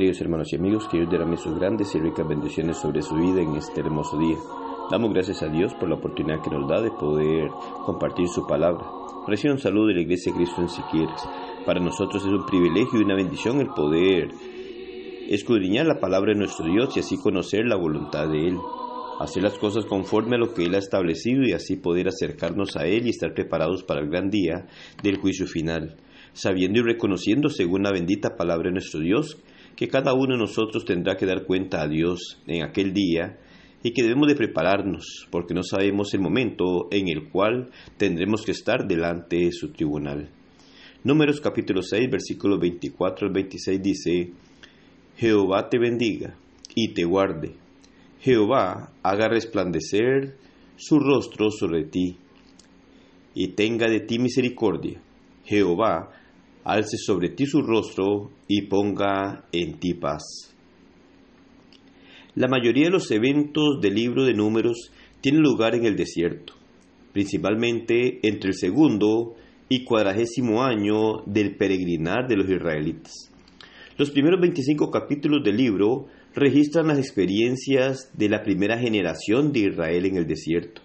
Queridos hermanos y amigos, que Dios derrame sus grandes y ricas bendiciones sobre su vida en este hermoso día. Damos gracias a Dios por la oportunidad que nos da de poder compartir su palabra. Recibe un saludo de la Iglesia de Cristo en Siquieres. Para nosotros es un privilegio y una bendición el poder escudriñar la palabra de nuestro Dios y así conocer la voluntad de Él. Hacer las cosas conforme a lo que Él ha establecido y así poder acercarnos a Él y estar preparados para el gran día del juicio final, sabiendo y reconociendo según la bendita palabra de nuestro Dios que cada uno de nosotros tendrá que dar cuenta a Dios en aquel día y que debemos de prepararnos porque no sabemos el momento en el cual tendremos que estar delante de su tribunal. Números capítulo 6 versículo 24 al 26 dice, Jehová te bendiga y te guarde. Jehová haga resplandecer su rostro sobre ti y tenga de ti misericordia. Jehová alce sobre ti su rostro y ponga en ti paz. La mayoría de los eventos del libro de números tienen lugar en el desierto, principalmente entre el segundo y cuadragésimo año del peregrinar de los israelitas. Los primeros 25 capítulos del libro registran las experiencias de la primera generación de Israel en el desierto,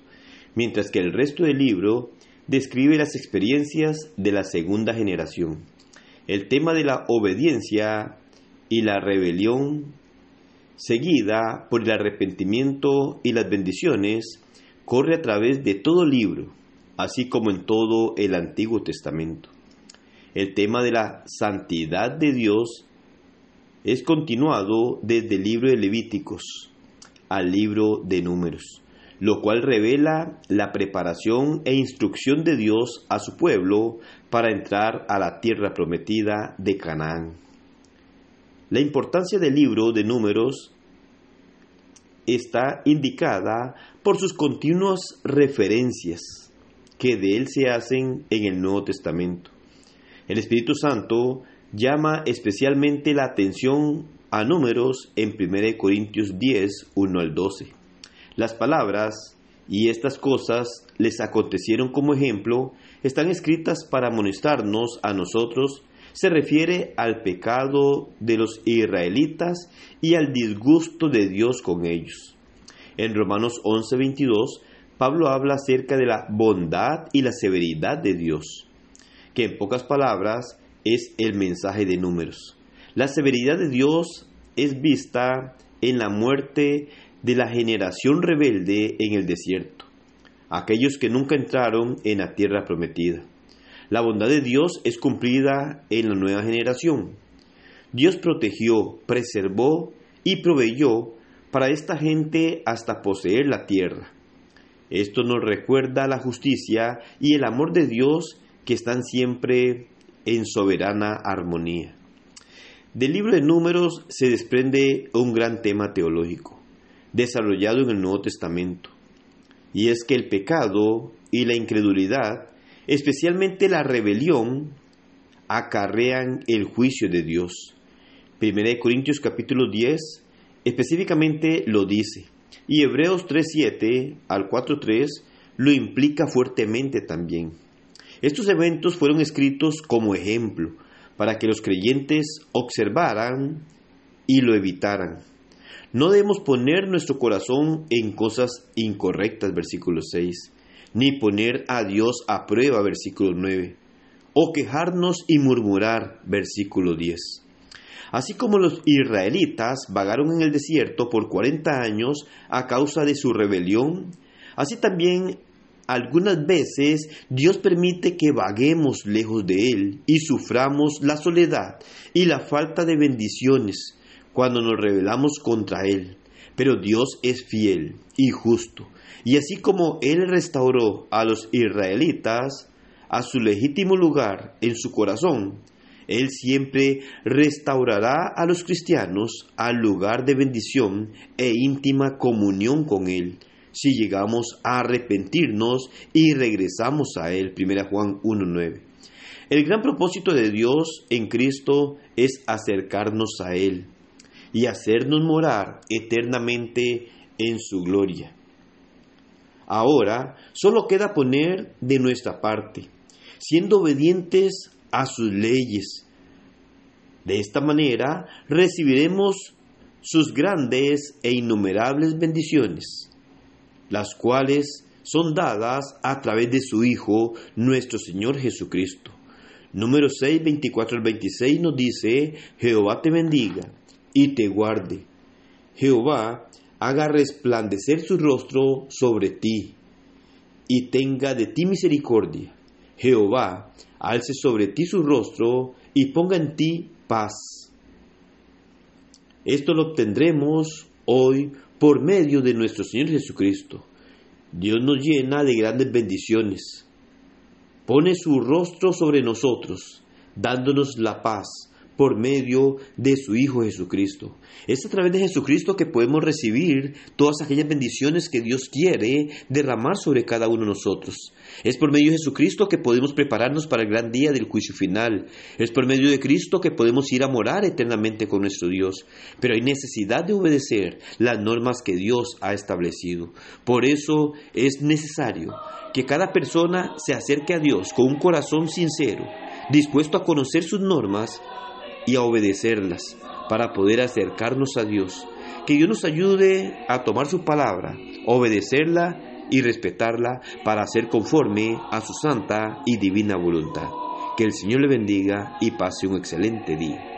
mientras que el resto del libro describe las experiencias de la segunda generación. El tema de la obediencia y la rebelión, seguida por el arrepentimiento y las bendiciones, corre a través de todo libro, así como en todo el Antiguo Testamento. El tema de la santidad de Dios es continuado desde el libro de Levíticos al libro de Números lo cual revela la preparación e instrucción de Dios a su pueblo para entrar a la tierra prometida de Canaán. La importancia del libro de números está indicada por sus continuas referencias que de él se hacen en el Nuevo Testamento. El Espíritu Santo llama especialmente la atención a números en 1 Corintios 10, 1 al 12 las palabras y estas cosas les acontecieron como ejemplo están escritas para amonestarnos a nosotros se refiere al pecado de los israelitas y al disgusto de Dios con ellos. En Romanos 11:22, Pablo habla acerca de la bondad y la severidad de Dios, que en pocas palabras es el mensaje de números. La severidad de Dios es vista en la muerte de la generación rebelde en el desierto, aquellos que nunca entraron en la tierra prometida. La bondad de Dios es cumplida en la nueva generación. Dios protegió, preservó y proveyó para esta gente hasta poseer la tierra. Esto nos recuerda la justicia y el amor de Dios que están siempre en soberana armonía. Del libro de números se desprende un gran tema teológico desarrollado en el Nuevo Testamento. Y es que el pecado y la incredulidad, especialmente la rebelión, acarrean el juicio de Dios. 1 Corintios capítulo 10 específicamente lo dice. Y Hebreos 3.7 al 4.3 lo implica fuertemente también. Estos eventos fueron escritos como ejemplo para que los creyentes observaran y lo evitaran. No debemos poner nuestro corazón en cosas incorrectas, versículo 6, ni poner a Dios a prueba, versículo 9, o quejarnos y murmurar, versículo 10. Así como los israelitas vagaron en el desierto por 40 años a causa de su rebelión, así también algunas veces Dios permite que vaguemos lejos de Él y suframos la soledad y la falta de bendiciones cuando nos rebelamos contra Él. Pero Dios es fiel y justo. Y así como Él restauró a los israelitas a su legítimo lugar en su corazón, Él siempre restaurará a los cristianos al lugar de bendición e íntima comunión con Él, si llegamos a arrepentirnos y regresamos a Él. 1 Juan 1.9. El gran propósito de Dios en Cristo es acercarnos a Él y hacernos morar eternamente en su gloria. Ahora solo queda poner de nuestra parte, siendo obedientes a sus leyes, De esta manera recibiremos sus grandes e innumerables bendiciones, las cuales son dadas a través de su Hijo, nuestro Señor Jesucristo. Número 6, 24 al 26 nos dice, Jehová te bendiga y te guarde. Jehová haga resplandecer su rostro sobre ti y tenga de ti misericordia. Jehová alce sobre ti su rostro y ponga en ti paz. Esto lo obtendremos hoy por medio de nuestro Señor Jesucristo. Dios nos llena de grandes bendiciones. Pone su rostro sobre nosotros, dándonos la paz por medio de su Hijo Jesucristo. Es a través de Jesucristo que podemos recibir todas aquellas bendiciones que Dios quiere derramar sobre cada uno de nosotros. Es por medio de Jesucristo que podemos prepararnos para el gran día del juicio final. Es por medio de Cristo que podemos ir a morar eternamente con nuestro Dios. Pero hay necesidad de obedecer las normas que Dios ha establecido. Por eso es necesario que cada persona se acerque a Dios con un corazón sincero, dispuesto a conocer sus normas y a obedecerlas para poder acercarnos a Dios. Que Dios nos ayude a tomar su palabra, obedecerla y respetarla para hacer conforme a su santa y divina voluntad. Que el Señor le bendiga y pase un excelente día.